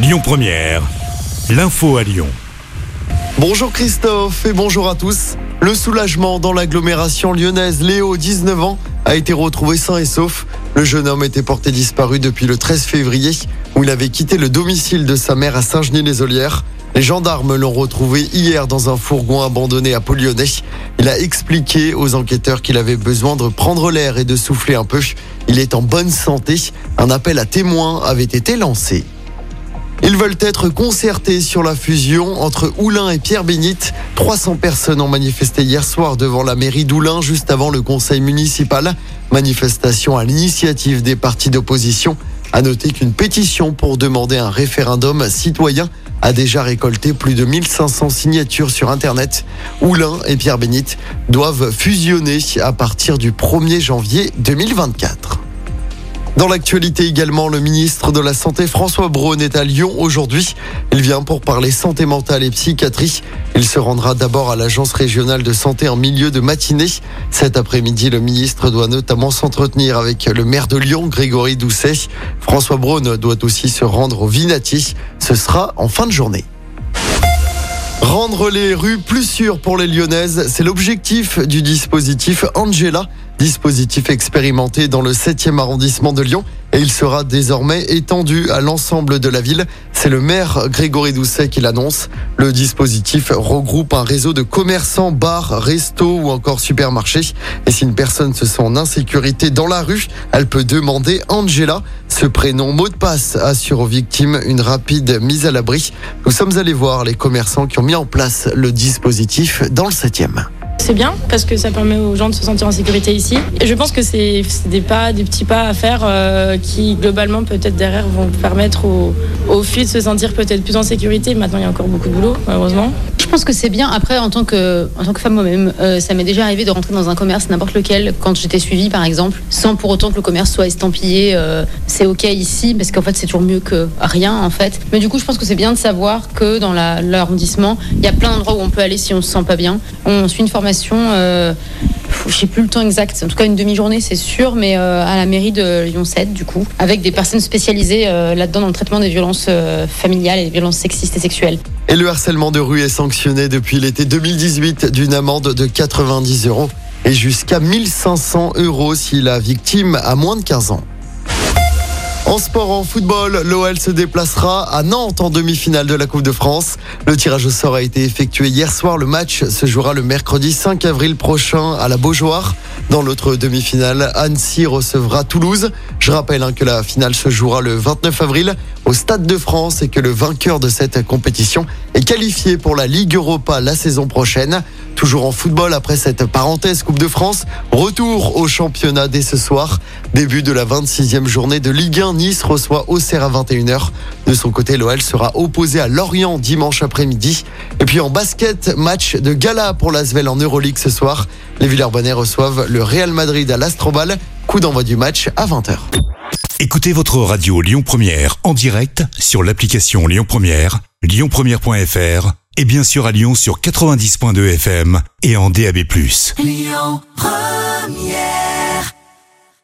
Lyon Première, l'info à Lyon. Bonjour Christophe et bonjour à tous. Le soulagement dans l'agglomération lyonnaise, Léo, 19 ans, a été retrouvé sain et sauf. Le jeune homme était porté disparu depuis le 13 février où il avait quitté le domicile de sa mère à Saint-Genis-les-Olières. Les gendarmes l'ont retrouvé hier dans un fourgon abandonné à Polyonnais. Il a expliqué aux enquêteurs qu'il avait besoin de prendre l'air et de souffler un peu. Il est en bonne santé. Un appel à témoins avait été lancé. Ils veulent être concertés sur la fusion entre Oulin et Pierre Bénite. 300 personnes ont manifesté hier soir devant la mairie d'Oulin juste avant le conseil municipal. Manifestation à l'initiative des partis d'opposition. À noter qu'une pétition pour demander un référendum citoyen a déjà récolté plus de 1500 signatures sur Internet. Oulin et Pierre Bénite doivent fusionner à partir du 1er janvier 2024. Dans l'actualité également, le ministre de la Santé François Braun est à Lyon aujourd'hui. Il vient pour parler santé mentale et psychiatrie. Il se rendra d'abord à l'agence régionale de santé en milieu de matinée. Cet après-midi, le ministre doit notamment s'entretenir avec le maire de Lyon, Grégory Doucet. François Braun doit aussi se rendre au Vinati. Ce sera en fin de journée. Rendre les rues plus sûres pour les Lyonnaises, c'est l'objectif du dispositif Angela dispositif expérimenté dans le 7e arrondissement de Lyon et il sera désormais étendu à l'ensemble de la ville. C'est le maire Grégory Doucet qui l'annonce. Le dispositif regroupe un réseau de commerçants, bars, restos ou encore supermarchés. Et si une personne se sent en insécurité dans la rue, elle peut demander Angela. Ce prénom mot de passe assure aux victimes une rapide mise à l'abri. Nous sommes allés voir les commerçants qui ont mis en place le dispositif dans le 7e c'est bien parce que ça permet aux gens de se sentir en sécurité ici. Et je pense que c'est des pas, des petits pas à faire euh, qui globalement peut-être derrière vont permettre aux, aux filles de se sentir peut-être plus en sécurité. Maintenant, il y a encore beaucoup de boulot, malheureusement. Je pense que c'est bien. Après, en tant que, femme moi-même, euh, ça m'est déjà arrivé de rentrer dans un commerce, n'importe lequel, quand j'étais suivie, par exemple, sans pour autant que le commerce soit estampillé. Euh, c'est OK ici, parce qu'en fait, c'est toujours mieux que rien, en fait. Mais du coup, je pense que c'est bien de savoir que dans l'arrondissement, il y a plein d'endroits où on peut aller si on se sent pas bien. On suit une formation. Euh, je sais plus le temps exact, en tout cas une demi-journée c'est sûr, mais euh, à la mairie de Lyon 7 du coup, avec des personnes spécialisées euh, là-dedans dans le traitement des violences euh, familiales et des violences sexistes et sexuelles. Et le harcèlement de rue est sanctionné depuis l'été 2018 d'une amende de 90 euros et jusqu'à 1500 euros si la victime a moins de 15 ans. En sport, en football, l'OL se déplacera à Nantes en demi-finale de la Coupe de France. Le tirage au sort a été effectué hier soir. Le match se jouera le mercredi 5 avril prochain à la Beaujoire. Dans l'autre demi-finale, Annecy recevra Toulouse. Je rappelle hein, que la finale se jouera le 29 avril au Stade de France et que le vainqueur de cette compétition est qualifié pour la Ligue Europa la saison prochaine. Toujours en football après cette parenthèse Coupe de France, retour au championnat dès ce soir. Début de la 26e journée de Ligue 1, Nice reçoit Auxerre à 21h. De son côté, l'OL sera opposé à Lorient dimanche après-midi. Et puis en basket, match de gala pour l'Asvel en Euroleague ce soir. Les Villers-Bonnais reçoivent le Real Madrid à l'Astrobal. Coup d'envoi du match à 20h. Écoutez votre radio Lyon Première en direct sur l'application Lyon Première, lyonpremière.fr et bien sûr à Lyon sur 90.2 FM et en DAB+. Lyon Première